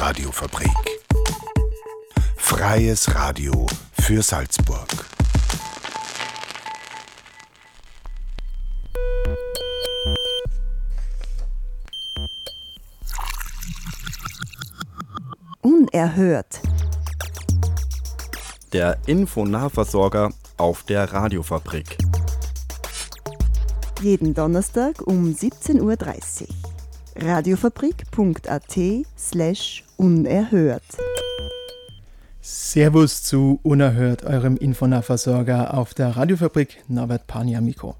Radiofabrik. Freies Radio für Salzburg. Unerhört. Der Infonahversorger auf der Radiofabrik. Jeden Donnerstag um 17.30 Uhr. Radiofabrik.at slash unerhört. Servus zu Unerhört, eurem Infonahversorger auf der Radiofabrik Norbert Pania Mikro.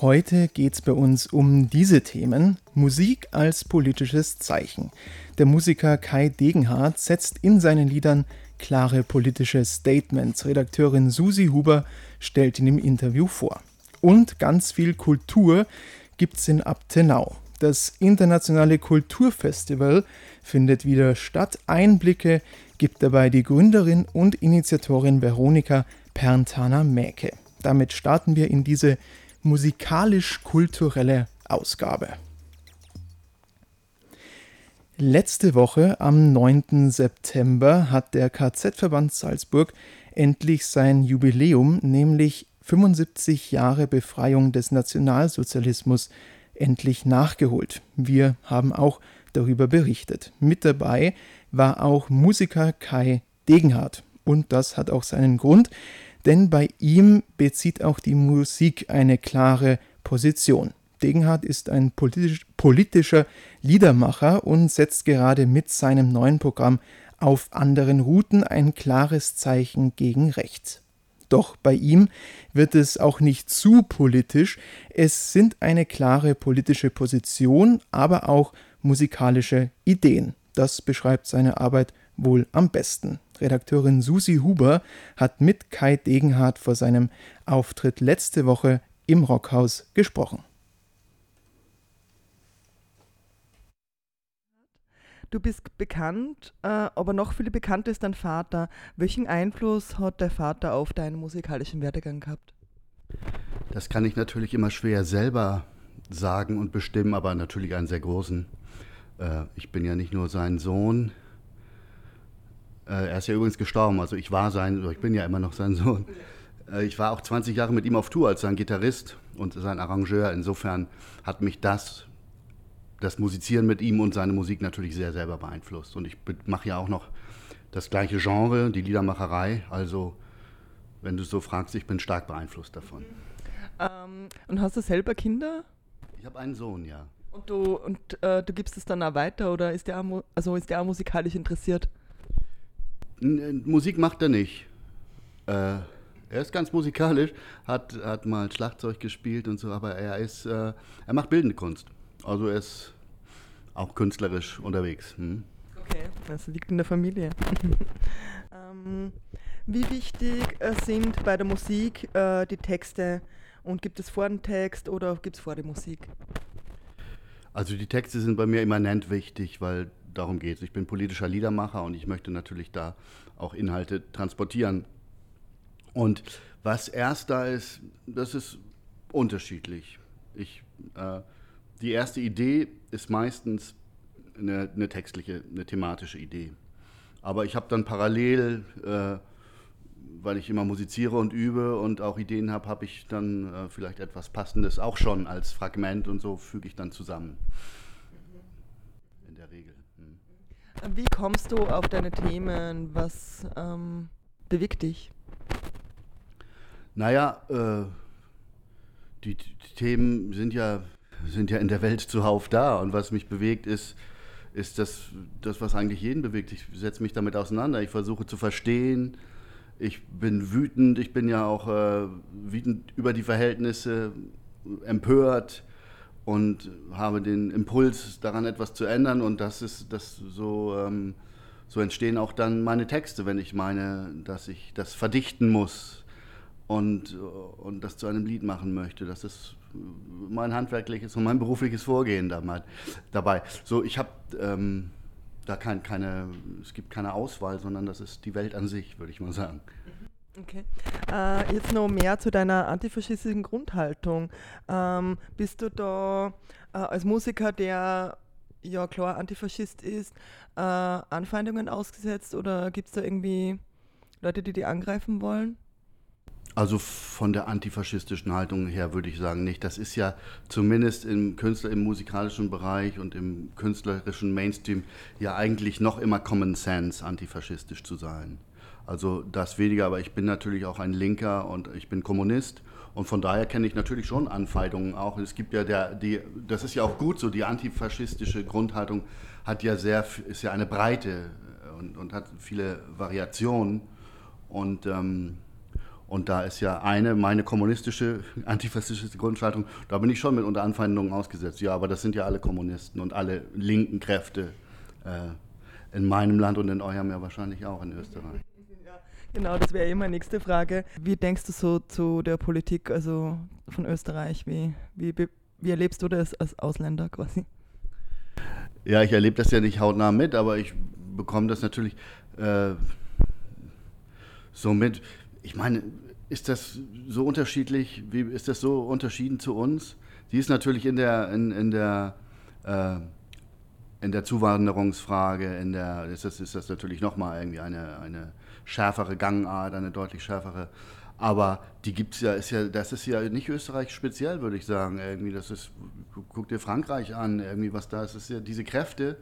Heute geht es bei uns um diese Themen. Musik als politisches Zeichen. Der Musiker Kai Degenhardt setzt in seinen Liedern klare politische Statements. Redakteurin Susi Huber stellt ihn im Interview vor. Und ganz viel Kultur gibt's in Abtenau. Das internationale Kulturfestival findet wieder statt. Einblicke gibt dabei die Gründerin und Initiatorin Veronika Perntana-Mäke. Damit starten wir in diese musikalisch-kulturelle Ausgabe. Letzte Woche, am 9. September, hat der KZ-Verband Salzburg endlich sein Jubiläum, nämlich 75 Jahre Befreiung des Nationalsozialismus endlich nachgeholt. Wir haben auch darüber berichtet. Mit dabei war auch Musiker Kai Degenhardt. Und das hat auch seinen Grund, denn bei ihm bezieht auch die Musik eine klare Position. Degenhardt ist ein politisch, politischer Liedermacher und setzt gerade mit seinem neuen Programm auf anderen Routen ein klares Zeichen gegen rechts. Doch bei ihm wird es auch nicht zu politisch. Es sind eine klare politische Position, aber auch musikalische Ideen. Das beschreibt seine Arbeit wohl am besten. Redakteurin Susi Huber hat mit Kai Degenhardt vor seinem Auftritt letzte Woche im Rockhaus gesprochen. Du bist bekannt, äh, aber noch viel bekannter ist dein Vater. Welchen Einfluss hat der Vater auf deinen musikalischen Werdegang gehabt? Das kann ich natürlich immer schwer selber sagen und bestimmen, aber natürlich einen sehr großen. Äh, ich bin ja nicht nur sein Sohn. Äh, er ist ja übrigens gestorben, also ich war sein, ich bin ja immer noch sein Sohn. ich war auch 20 Jahre mit ihm auf Tour als sein Gitarrist und sein Arrangeur. Insofern hat mich das das Musizieren mit ihm und seine Musik natürlich sehr selber beeinflusst. Und ich mache ja auch noch das gleiche Genre, die Liedermacherei. Also, wenn du so fragst, ich bin stark beeinflusst davon. Ähm, und hast du selber Kinder? Ich habe einen Sohn, ja. Und du, und, äh, du gibst es dann auch weiter oder ist der auch, also ist der auch musikalisch interessiert? N äh, Musik macht er nicht. Äh, er ist ganz musikalisch, hat, hat mal Schlagzeug gespielt und so, aber er ist, äh, er macht bildende Kunst. Also er ist auch künstlerisch unterwegs. Hm? Okay, das liegt in der Familie. ähm, wie wichtig äh, sind bei der Musik äh, die Texte? Und gibt es vor den Text oder gibt es vor der Musik? Also die Texte sind bei mir immanent wichtig, weil darum geht es. Ich bin politischer Liedermacher und ich möchte natürlich da auch Inhalte transportieren. Und was erst da ist, das ist unterschiedlich. Ich äh, die erste Idee ist meistens eine, eine textliche, eine thematische Idee. Aber ich habe dann parallel, äh, weil ich immer musiziere und übe und auch Ideen habe, habe ich dann äh, vielleicht etwas Passendes auch schon als Fragment und so füge ich dann zusammen. In der Regel. Hm. Wie kommst du auf deine Themen? Was ähm, bewegt dich? Naja, äh, die, die, Themen sind ja sind ja in der Welt zuhauf da. Und was mich bewegt, ist, ist das, das, was eigentlich jeden bewegt. Ich setze mich damit auseinander. Ich versuche zu verstehen. Ich bin wütend. Ich bin ja auch äh, wütend über die Verhältnisse, empört und habe den Impuls, daran etwas zu ändern. Und das ist das so. Ähm, so entstehen auch dann meine Texte, wenn ich meine, dass ich das verdichten muss und, und das zu einem Lied machen möchte. Das ist mein handwerkliches und mein berufliches Vorgehen dabei. So, ich habe ähm, da kein, keine, es gibt keine Auswahl, sondern das ist die Welt an sich, würde ich mal sagen. Okay. Äh, jetzt noch mehr zu deiner antifaschistischen Grundhaltung. Ähm, bist du da äh, als Musiker, der ja klar Antifaschist ist, äh, Anfeindungen ausgesetzt oder gibt es da irgendwie Leute, die die angreifen wollen? Also von der antifaschistischen Haltung her würde ich sagen nicht. Das ist ja zumindest im Künstler, im musikalischen Bereich und im künstlerischen Mainstream ja eigentlich noch immer Common Sense, antifaschistisch zu sein. Also das weniger, aber ich bin natürlich auch ein Linker und ich bin Kommunist und von daher kenne ich natürlich schon Anfeindungen auch. Es gibt ja der, die, das ist ja auch gut so, die antifaschistische Grundhaltung hat ja sehr, ist ja eine Breite und, und hat viele Variationen und ähm, und da ist ja eine, meine kommunistische, antifaschistische Grundhaltung, da bin ich schon mit unter Anfeindungen ausgesetzt. Ja, aber das sind ja alle Kommunisten und alle linken Kräfte äh, in meinem Land und in eurem ja wahrscheinlich auch in Österreich. Genau, das wäre eh meine nächste Frage. Wie denkst du so zu der Politik also von Österreich? Wie, wie, wie erlebst du das als Ausländer quasi? Ja, ich erlebe das ja nicht hautnah mit, aber ich bekomme das natürlich äh, so mit ich meine, ist das so unterschiedlich, wie ist das so unterschieden zu uns? Sie ist natürlich in der, in, in der, äh, in der Zuwanderungsfrage, in der, ist das, ist das natürlich nochmal irgendwie eine, eine schärfere Gangart, eine deutlich schärfere. Aber die gibt es ja, ist ja, das ist ja nicht Österreich speziell, würde ich sagen. Irgendwie, das ist, guck dir Frankreich an, irgendwie, was da ist. Ist ja diese Kräfte,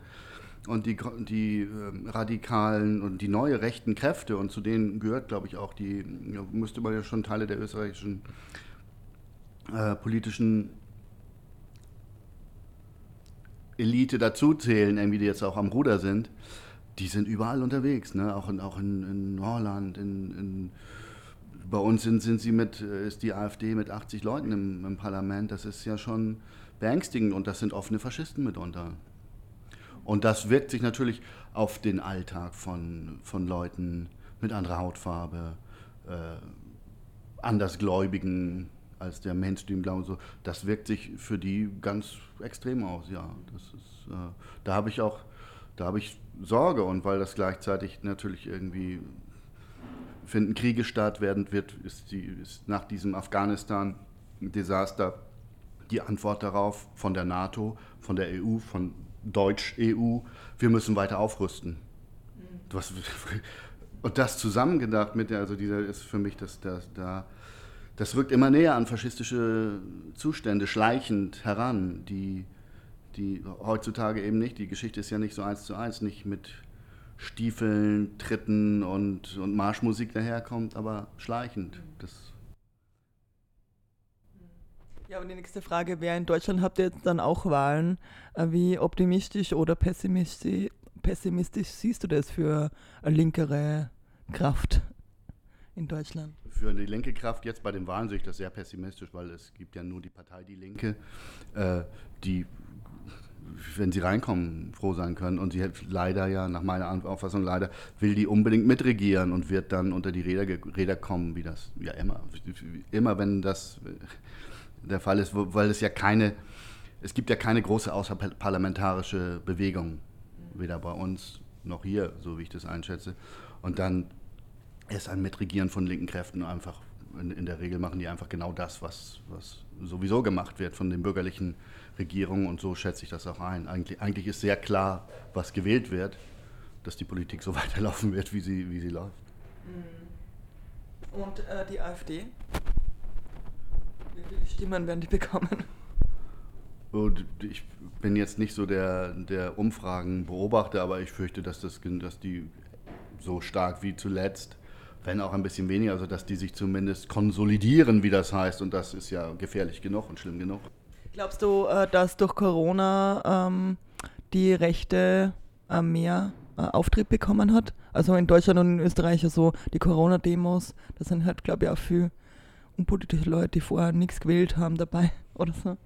und die, die äh, radikalen und die neue rechten Kräfte, und zu denen gehört, glaube ich, auch die, müsste man ja schon Teile der österreichischen äh, politischen Elite dazuzählen, irgendwie, die jetzt auch am Ruder sind, die sind überall unterwegs, ne? auch in, auch in, in Holland, in, in bei uns sind, sind sie mit, äh, ist die AfD mit 80 Leuten im, im Parlament. Das ist ja schon beängstigend und das sind offene Faschisten mitunter. Und das wirkt sich natürlich auf den Alltag von, von Leuten mit anderer Hautfarbe, äh, Andersgläubigen als der Mainstream-Glaube. So. Das wirkt sich für die ganz extrem aus, ja. Das ist, äh, da habe ich auch da habe ich Sorge und weil das gleichzeitig natürlich irgendwie finden Kriege statt, werden wird, ist, die, ist nach diesem Afghanistan-Desaster die Antwort darauf von der NATO, von der EU, von Deutsch-EU, wir müssen weiter aufrüsten. Was, und das zusammengedacht mit der, also dieser ist für mich das, das, da, das rückt immer näher an faschistische Zustände, schleichend heran, die, die heutzutage eben nicht, die Geschichte ist ja nicht so eins zu eins, nicht mit Stiefeln, Tritten und, und Marschmusik daherkommt, aber schleichend. Das ja, und die nächste Frage wäre, in Deutschland habt ihr jetzt dann auch Wahlen. Äh, wie optimistisch oder pessimistisch, pessimistisch siehst du das für eine linkere Kraft in Deutschland? Für eine linke Kraft jetzt bei den Wahlen sehe ich das sehr pessimistisch, weil es gibt ja nur die Partei Die Linke, äh, die, wenn sie reinkommen, froh sein können. Und sie hat leider ja, nach meiner Auffassung leider, will die unbedingt mitregieren und wird dann unter die Räder, Räder kommen, wie das ja immer, immer wenn das der Fall ist, weil es ja keine, es gibt ja keine große außerparlamentarische Bewegung, weder bei uns noch hier, so wie ich das einschätze. Und dann ist ein Mitregieren von linken Kräften einfach, in, in, der Regel machen die einfach genau das, was, was sowieso gemacht wird von den bürgerlichen Regierungen und so schätze ich das auch ein. Eigentlich, eigentlich ist sehr klar, was gewählt wird, dass die Politik so weiterlaufen wird, wie sie, wie sie läuft. Und äh, die AfD? Wie Stimmen werden die bekommen? Und ich bin jetzt nicht so der, der Umfragenbeobachter, aber ich fürchte, dass, das, dass die so stark wie zuletzt, wenn auch ein bisschen weniger, also dass die sich zumindest konsolidieren, wie das heißt. Und das ist ja gefährlich genug und schlimm genug. Glaubst du, äh, dass durch Corona ähm, die Rechte äh, mehr äh, Auftrieb bekommen hat? Also in Deutschland und in Österreich, also die Corona-Demos, das sind halt, glaube ich, auch viel unpolitische Leute, die vorher nichts gewählt haben dabei oder so?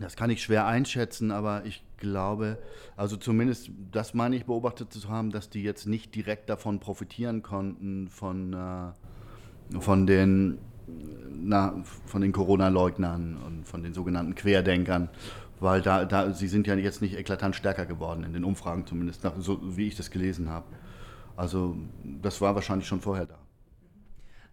Das kann ich schwer einschätzen, aber ich glaube, also zumindest das meine ich beobachtet zu haben, dass die jetzt nicht direkt davon profitieren konnten, von, äh, von den, na, den Corona-Leugnern und von den sogenannten Querdenkern, weil da, da, sie sind ja jetzt nicht eklatant stärker geworden, in den Umfragen zumindest, nach, so wie ich das gelesen habe. Also das war wahrscheinlich schon vorher da.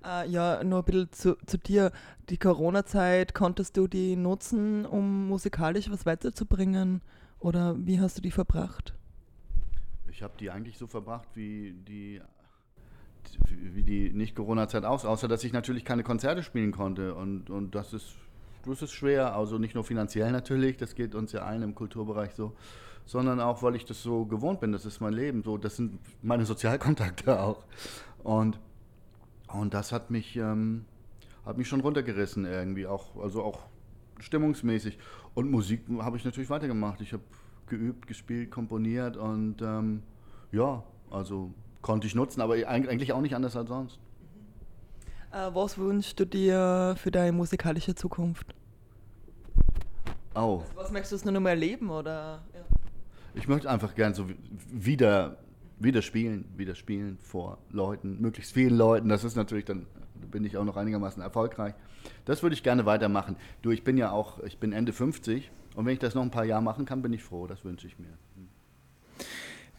Äh, ja, nur ein bisschen zu, zu dir. Die Corona-Zeit, konntest du die nutzen, um musikalisch was weiterzubringen? Oder wie hast du die verbracht? Ich habe die eigentlich so verbracht wie die, wie die Nicht-Corona-Zeit aus, außer dass ich natürlich keine Konzerte spielen konnte. Und, und das, ist, das ist schwer, also nicht nur finanziell natürlich, das geht uns ja allen im Kulturbereich so, sondern auch, weil ich das so gewohnt bin, das ist mein Leben, so, das sind meine Sozialkontakte auch. Und, und das hat mich, ähm, hat mich schon runtergerissen irgendwie, auch, also auch stimmungsmäßig. Und Musik habe ich natürlich weitergemacht. Ich habe geübt, gespielt, komponiert und ähm, ja, also konnte ich nutzen, aber eigentlich auch nicht anders als sonst. Äh, was wünschst du dir für deine musikalische Zukunft? Oh. Also, was möchtest du noch mal erleben? Oder, ja. Ich möchte einfach gern so wieder, wieder spielen, wieder spielen vor Leuten, möglichst vielen Leuten. Das ist natürlich dann, bin ich auch noch einigermaßen erfolgreich. Das würde ich gerne weitermachen. Du, ich bin ja auch, ich bin Ende 50 und wenn ich das noch ein paar Jahre machen kann, bin ich froh. Das wünsche ich mir.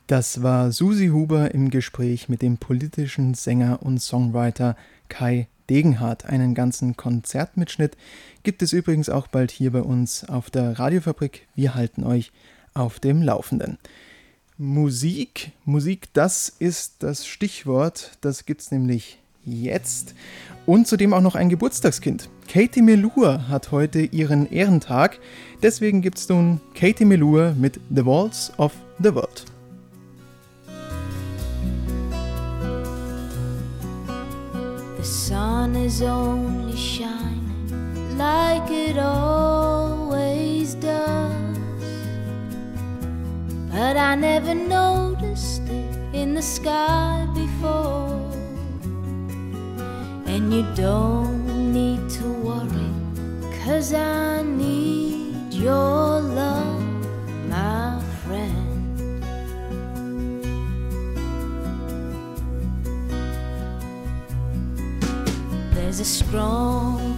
Das war Susi Huber im Gespräch mit dem politischen Sänger und Songwriter Kai Degenhardt. Einen ganzen Konzertmitschnitt gibt es übrigens auch bald hier bei uns auf der Radiofabrik. Wir halten euch auf dem Laufenden. Musik, Musik, das ist das Stichwort. Das gibt es nämlich jetzt. Und zudem auch noch ein Geburtstagskind. Katie Melua hat heute ihren Ehrentag. Deswegen gibt es nun Katie Melua mit The Walls of the World. The sun is only shining like it always does. But I never noticed it in the sky before. And you don't need to worry, cause I need your love, my friend. There's a strong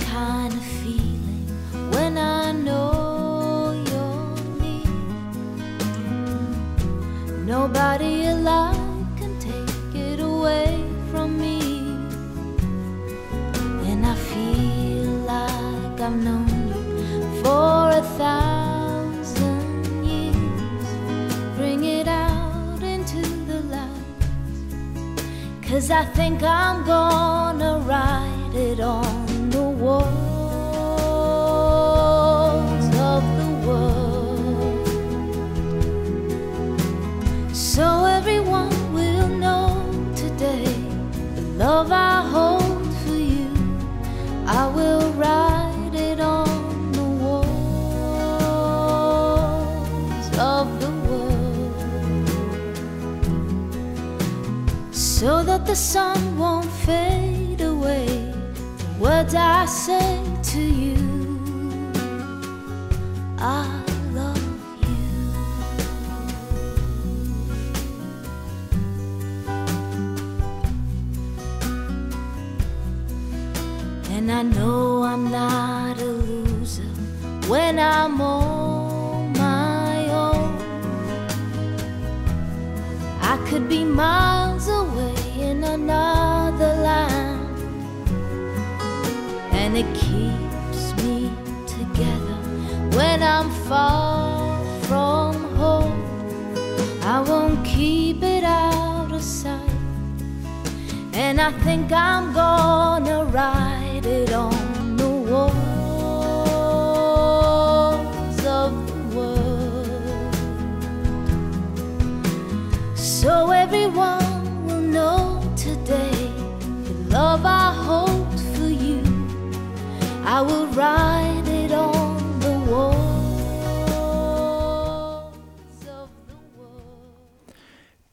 Nobody alive can take it away from me. And I feel like I've known you for a thousand years. Bring it out into the light. Cause I think I'm gonna write it on the walls love I hold for you. I will write it on the walls of the world so that the sun won't fade away. The words I say to you, I I know I'm not a loser when I'm on my own. I could be miles away in another land, and it keeps me together when I'm far from home. I won't keep it out of sight. And I think I'm gonna write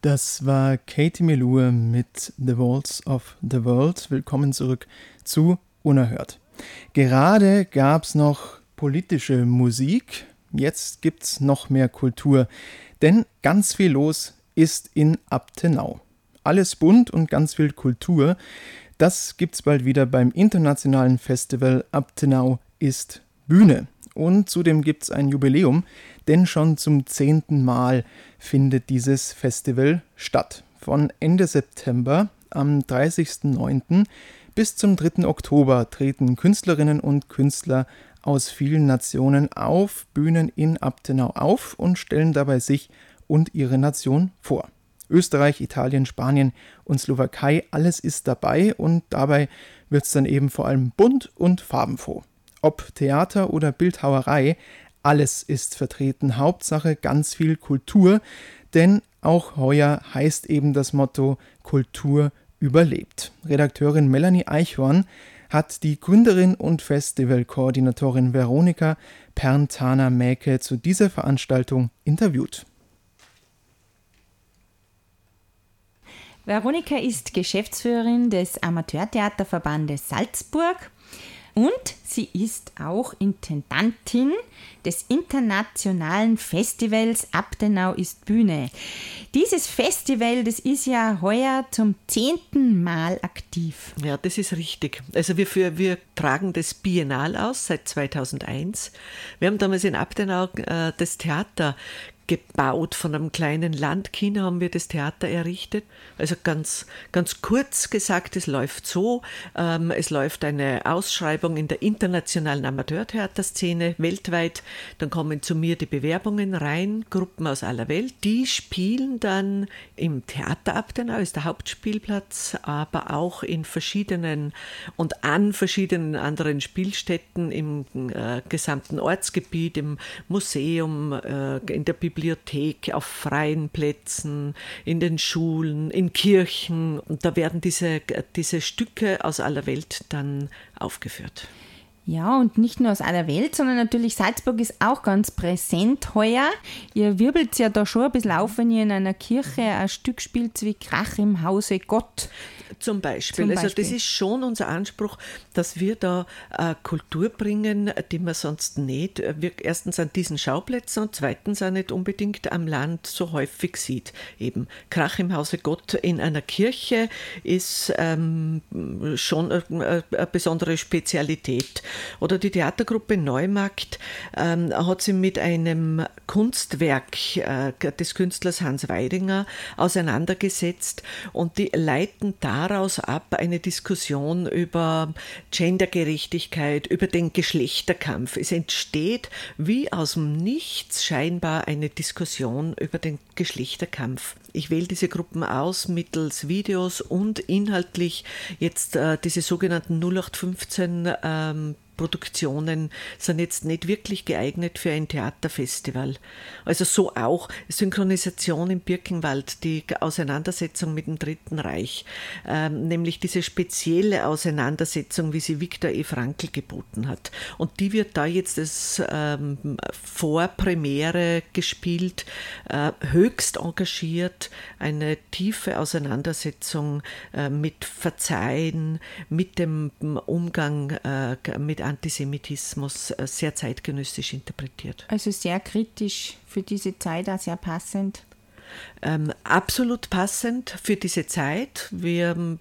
Das war Katie Melua mit The Walls of the World. Willkommen zurück zu Unerhört. Gerade gab es noch politische Musik, jetzt gibt es noch mehr Kultur, denn ganz viel los ist in Abtenau. Alles bunt und ganz viel Kultur, das gibt's bald wieder beim internationalen Festival Abtenau ist Bühne. Und zudem gibt es ein Jubiläum, denn schon zum zehnten Mal findet dieses Festival statt. Von Ende September am 30.09. bis zum 3. Oktober treten Künstlerinnen und Künstler aus vielen Nationen auf Bühnen in Abtenau auf und stellen dabei sich und ihre Nation vor. Österreich, Italien, Spanien und Slowakei, alles ist dabei und dabei wird es dann eben vor allem bunt und farbenfroh. Ob Theater oder Bildhauerei, alles ist vertreten. Hauptsache ganz viel Kultur, denn auch heuer heißt eben das Motto Kultur überlebt. Redakteurin Melanie Eichhorn hat die Gründerin und Festivalkoordinatorin Veronika Perntana-Mäke zu dieser Veranstaltung interviewt. Veronika ist Geschäftsführerin des Amateurtheaterverbandes Salzburg und sie ist auch Intendantin des internationalen Festivals Abtenau ist Bühne. Dieses Festival, das ist ja heuer zum zehnten Mal aktiv. Ja, das ist richtig. Also wir, für, wir tragen das Biennal aus seit 2001. Wir haben damals in Abtenau äh, das Theater gebaut. Von einem kleinen Landkino haben wir das Theater errichtet. Also ganz, ganz kurz gesagt, es läuft so. Ähm, es läuft eine Ausschreibung in der internationalen Amateurtheaterszene weltweit. Dann kommen zu mir die Bewerbungen rein, Gruppen aus aller Welt. Die spielen dann im Theater Abtenau, ist der Hauptspielplatz, aber auch in verschiedenen und an verschiedenen anderen Spielstätten im äh, gesamten Ortsgebiet, im Museum, äh, in der Bibliothek Bibliothek, auf freien Plätzen, in den Schulen, in Kirchen. Und da werden diese, diese Stücke aus aller Welt dann aufgeführt. Ja, und nicht nur aus aller Welt, sondern natürlich Salzburg ist auch ganz präsent heuer. Ihr wirbelt ja da schon ein bisschen auf, wenn ihr in einer Kirche ein Stück spielt wie Krach im Hause Gott. Zum Beispiel. Zum Beispiel. Also das ist schon unser Anspruch, dass wir da äh, Kultur bringen, die man sonst nicht, äh, wir erstens an diesen Schauplätzen und zweitens auch nicht unbedingt am Land so häufig sieht. Eben Krach im Hause Gott in einer Kirche ist ähm, schon eine, eine, besondere Spezialität. Oder die Theatergruppe Neumarkt ähm, hat sich mit einem Kunstwerk äh, des Künstlers Hans Weidinger auseinandergesetzt und die leiten da daraus ab eine Diskussion über Gendergerechtigkeit, über den Geschlechterkampf. Es entsteht wie aus dem Nichts scheinbar eine Diskussion über den Geschlechterkampf. Ich wähle diese Gruppen aus mittels Videos und inhaltlich jetzt äh, diese sogenannten 0815 ähm, Produktionen sind jetzt nicht wirklich geeignet für ein Theaterfestival. Also so auch Synchronisation im Birkenwald, die Auseinandersetzung mit dem Dritten Reich, ähm, nämlich diese spezielle Auseinandersetzung, wie sie Viktor E. Frankl geboten hat. Und die wird da jetzt als ähm, Vorpremiere gespielt, äh, höchst engagiert, eine tiefe Auseinandersetzung äh, mit Verzeihen, mit dem Umgang äh, mit Antisemitismus äh, sehr zeitgenössisch interpretiert. Also sehr kritisch für diese Zeit, auch sehr passend. Ähm, absolut passend für diese Zeit. Wir ähm,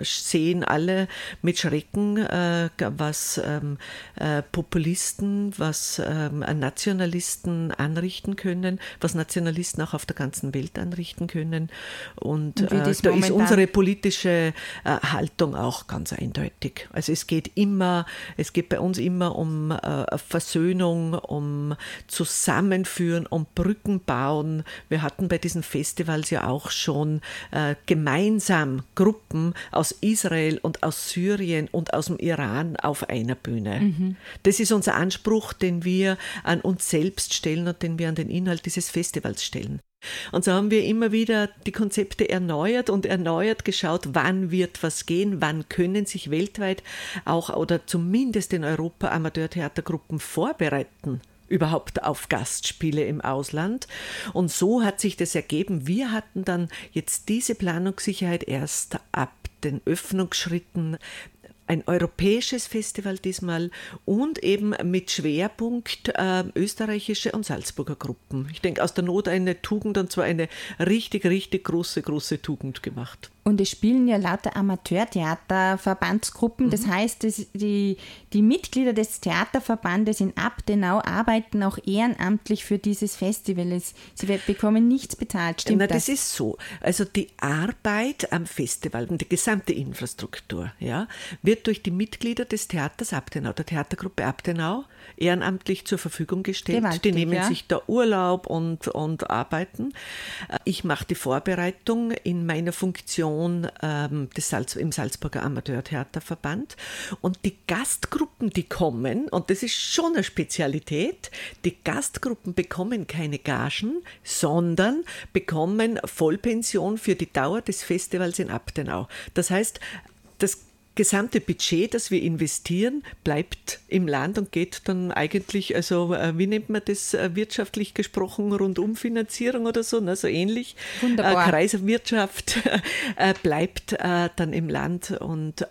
sehen alle mit Schrecken, äh, was ähm, äh, Populisten, was ähm, Nationalisten anrichten können, was Nationalisten auch auf der ganzen Welt anrichten können. Und, Und äh, da ist unsere politische äh, Haltung auch ganz eindeutig. Also es geht immer, es geht bei uns immer um äh, Versöhnung, um Zusammenführen, um Brücken bauen. Wir hatten bei diesen Festivals ja auch schon äh, gemeinsam Gruppen aus Israel und aus Syrien und aus dem Iran auf einer Bühne. Mhm. Das ist unser Anspruch, den wir an uns selbst stellen und den wir an den Inhalt dieses Festivals stellen. Und so haben wir immer wieder die Konzepte erneuert und erneuert geschaut, wann wird was gehen, wann können sich weltweit auch oder zumindest in Europa Amateurtheatergruppen vorbereiten überhaupt auf Gastspiele im Ausland. Und so hat sich das ergeben. Wir hatten dann jetzt diese Planungssicherheit erst ab den Öffnungsschritten ein europäisches Festival diesmal und eben mit Schwerpunkt äh, österreichische und Salzburger Gruppen. Ich denke, aus der Not eine Tugend und zwar eine richtig, richtig große, große Tugend gemacht. Und es spielen ja lauter Amateurtheaterverbandsgruppen. Das heißt, die, die Mitglieder des Theaterverbandes in Abdenau arbeiten auch ehrenamtlich für dieses Festival. Sie bekommen nichts bezahlt. Stimmt Na, das? das ist so. Also die Arbeit am Festival und die gesamte Infrastruktur ja, wird durch die Mitglieder des Theaters Abdenau, der Theatergruppe Abdenau, ehrenamtlich zur Verfügung gestellt. Gewaltig, die nehmen ja. sich da Urlaub und, und arbeiten. Ich mache die Vorbereitung in meiner Funktion ähm, des Salz, im Salzburger Amateurtheaterverband. Und die Gastgruppen, die kommen, und das ist schon eine Spezialität, die Gastgruppen bekommen keine Gagen, sondern bekommen Vollpension für die Dauer des Festivals in Abtenau. Das heißt, das gesamte Budget, das wir investieren, bleibt im Land und geht dann eigentlich, also äh, wie nennt man das äh, wirtschaftlich gesprochen, Rundumfinanzierung oder so, ne, so ähnlich. Wunderbar. Äh, Kreiswirtschaft bleibt dann im Land und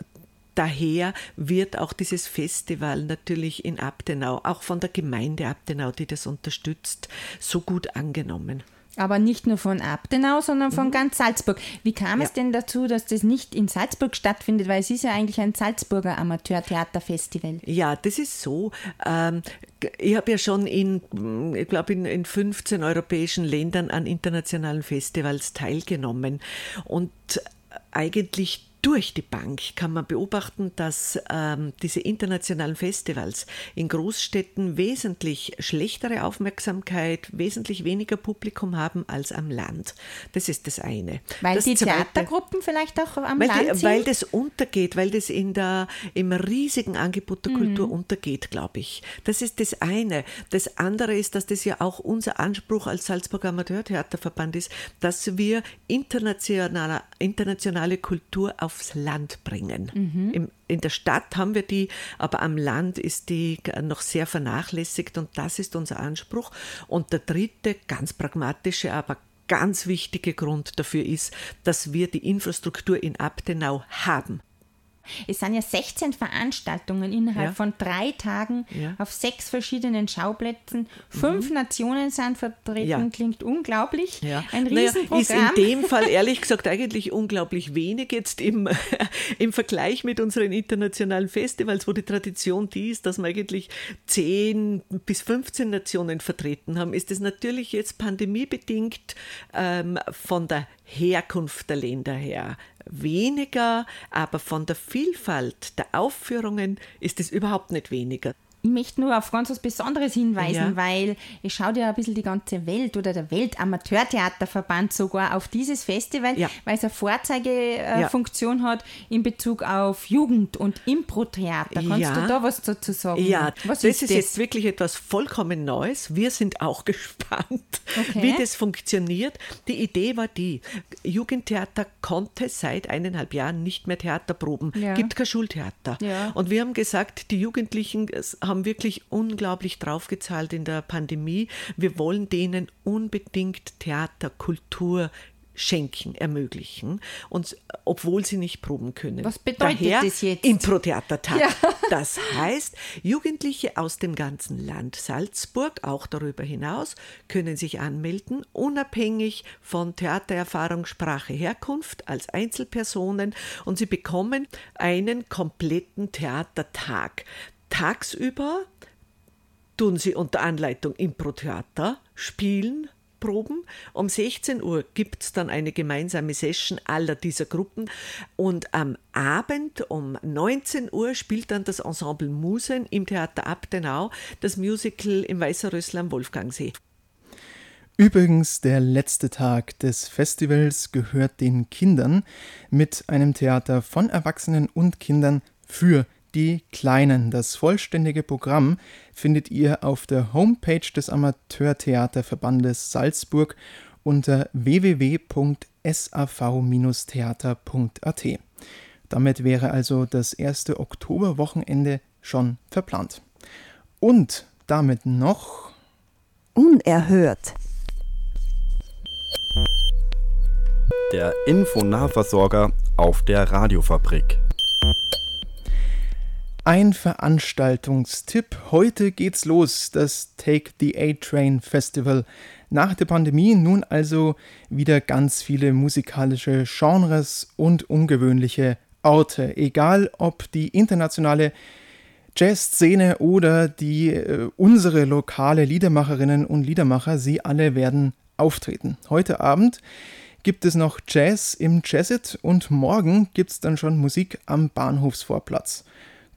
daher wird auch dieses Festival natürlich in Abtenau, auch von der Gemeinde Abtenau, die das unterstützt, so gut angenommen. Aber nicht nur von Abtenau, sondern von Mhm. ganz Salzburg. Wie kam es Ja. denn dazu, dass das nicht in Salzburg stattfindet? Weil es ist ja eigentlich ein Salzburger Amateurtheaterfestival. Ja, das ist so. Ähm, ich habe ja schon in, ich glaube, in, in 15 europäischen Ländern an internationalen Festivals teilgenommen. Und eigentlich durch die Bank kann man beobachten, dass ähm, diese internationalen Festivals in Großstädten wesentlich schlechtere Aufmerksamkeit, wesentlich weniger Publikum haben als am Land. Das ist das eine. Weil das die Zweite- Theatergruppen vielleicht auch am Land die, sind? weil das untergeht, weil das in der, im riesigen Angebot der Kultur Mhm. untergeht, glaube ich. Das ist das eine. Das andere ist, dass das ja auch unser Anspruch als Salzburger Amateurtheaterverband ist, dass wir internationale, internationale Kultur aufs Land bringen. Mhm. Im, in der Stadt haben wir die, aber am Land ist die noch sehr vernachlässigt und das ist unser Anspruch. Und der dritte, ganz pragmatische, aber ganz wichtige Grund dafür ist, dass wir die Infrastruktur in Abtenau haben. Es sind ja 16 Veranstaltungen innerhalb Ja. von drei Tagen Ja. Mhm. auf sechs verschiedenen Schauplätzen. Fünf Nationen sind vertreten, Ja. klingt unglaublich. Ein Riesenprogramm. ist in dem Fall ehrlich gesagt eigentlich unglaublich wenig jetzt im, im Vergleich mit unseren internationalen Festivals, wo die Tradition die ist, dass wir eigentlich 10 bis 15 Nationen vertreten haben, ist es natürlich jetzt pandemiebedingt ähm, von der Herkunft der Länder her weniger, aber von der Vielfalt der Aufführungen ist es überhaupt nicht weniger. Ich möchte nur auf ganz was Besonderes hinweisen, Ja. weil es schaut ja ein bisschen die ganze Welt oder der Weltamateurtheaterverband sogar auf dieses Festival, Ja. weil es eine Vorzeigefunktion Ja. Hat in Bezug auf Jugend- und Impro-Theater. Kannst du da was dazu sagen? Ja, was das ist, jetzt wirklich etwas vollkommen Neues. Wir sind auch gespannt, Okay. wie das funktioniert. Die Idee war die, Jugendtheater konnte seit eineinhalb Jahren nicht mehr Theater proben. Gibt kein Schultheater. Und wir haben gesagt, die Jugendlichen haben wirklich unglaublich draufgezahlt in der Pandemie. Wir wollen denen unbedingt Theater, Kultur schenken, ermöglichen, und obwohl sie nicht proben können. Was bedeutet Daher das jetzt? Impro-Theatertag. Ja. Das heißt, Jugendliche aus dem ganzen Land Salzburg, auch darüber hinaus, können sich anmelden, unabhängig von Theatererfahrung, Sprache, Herkunft, als Einzelpersonen und sie bekommen einen kompletten Theatertag. Tagsüber tun sie unter Anleitung Impro-Theater spielen, Proben. Um 16 Uhr gibt es dann eine gemeinsame Session aller dieser Gruppen und am Abend um 19 Uhr spielt dann das Ensemble Musen im Theater Abtenau das Musical im Weißerrössl am Wolfgangsee. Übrigens, der letzte Tag des Festivals gehört den Kindern mit einem Theater von Erwachsenen und Kindern für die Kleinen. Das vollständige Programm findet ihr auf der Homepage des Amateurtheaterverbandes Salzburg unter www.sav-theater.at. Damit wäre also das erste Oktoberwochenende schon verplant. Und damit noch Unerhört. Der Infonahversorger auf der Radiofabrik. Ein Veranstaltungstipp. Heute geht's los, das Take the A-Train Festival. Nach der Pandemie nun also wieder ganz viele musikalische Genres und ungewöhnliche Orte. Egal ob die internationale Jazzszene oder die äh, unsere lokale Liedermacherinnen und Liedermacher, sie alle werden auftreten. Heute Abend gibt es noch Jazz im Jazzit und morgen gibt es dann schon Musik am Bahnhofsvorplatz.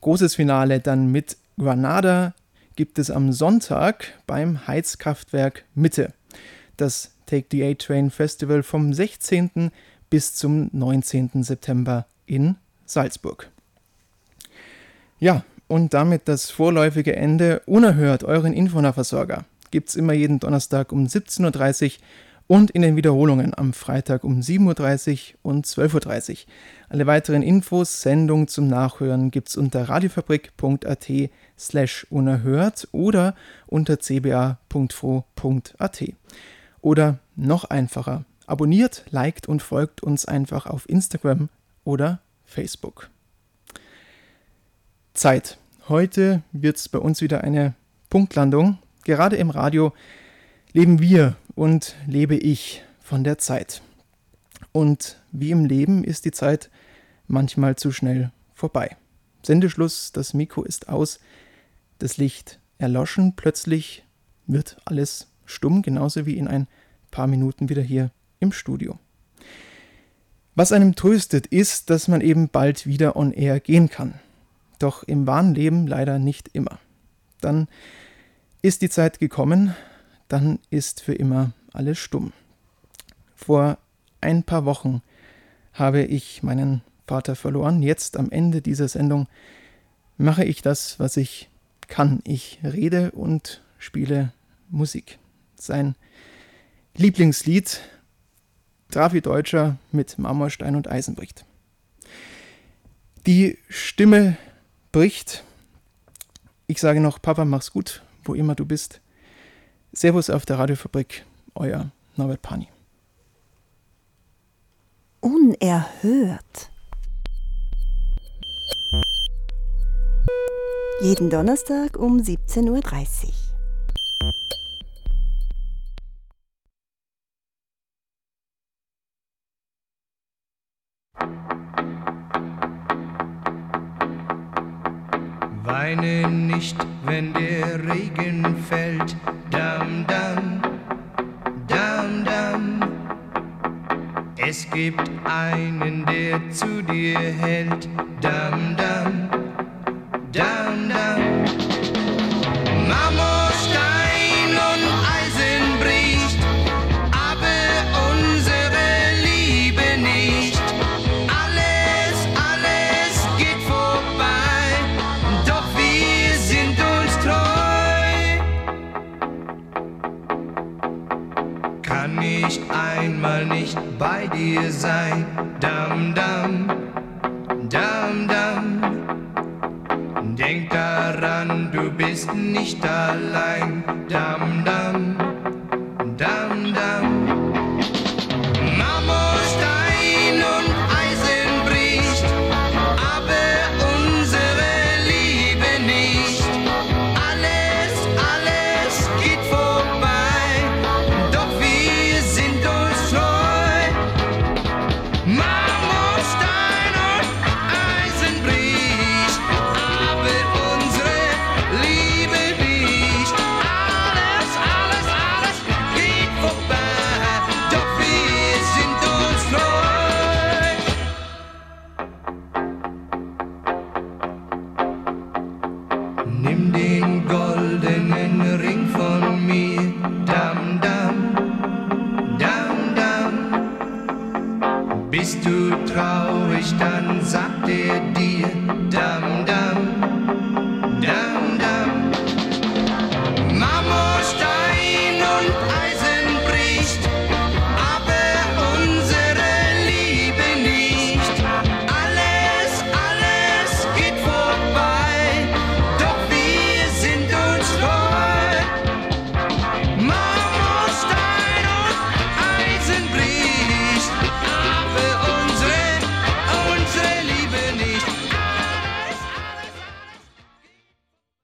Großes Finale dann mit Granada gibt es am Sonntag beim Heizkraftwerk Mitte. Das Take the A-Train Festival vom 16. bis zum 19. September in Salzburg. Ja, und damit das vorläufige Ende unerhört euren Infonahversorger. Gibt es immer jeden Donnerstag um 17.30 Uhr und in den Wiederholungen am Freitag um 7.30 Uhr und 12.30 Uhr. Alle weiteren Infos, Sendungen zum Nachhören gibt es unter radiofabrik.at slash unerhört oder unter cba.fro.at. Oder noch einfacher, abonniert, liked und folgt uns einfach auf Instagram oder Facebook. Zeit. Heute wird es bei uns wieder eine Punktlandung. Gerade im Radio leben wir und lebe ich von der Zeit. Und wie im Leben ist die Zeit manchmal zu schnell vorbei. Sendeschluss, das Mikro ist aus, das Licht erloschen, plötzlich wird alles stumm, genauso wie in ein paar Minuten wieder hier im Studio. Was einem tröstet, ist, dass man eben bald wieder on air gehen kann. Doch im wahren Leben leider nicht immer. Dann ist die Zeit gekommen, dann ist für immer alles stumm. Vor ein paar Wochen habe ich meinen Vater verloren. Jetzt am Ende dieser Sendung mache ich das, was ich kann. Ich rede und spiele Musik. Sein Lieblingslied Trafi Deutscher mit Marmorstein und Eisen bricht. Die Stimme bricht. Ich sage noch, Papa, mach's gut, wo immer du bist. Servus auf der Radiofabrik, euer Norbert Pani. Unerhört. Jeden Donnerstag um 17.30 Uhr. Weine nicht, wenn der Regen fällt. Dam, dam, dam, dam. Es gibt einen, der zu dir hält. Dam, dam, nicht bei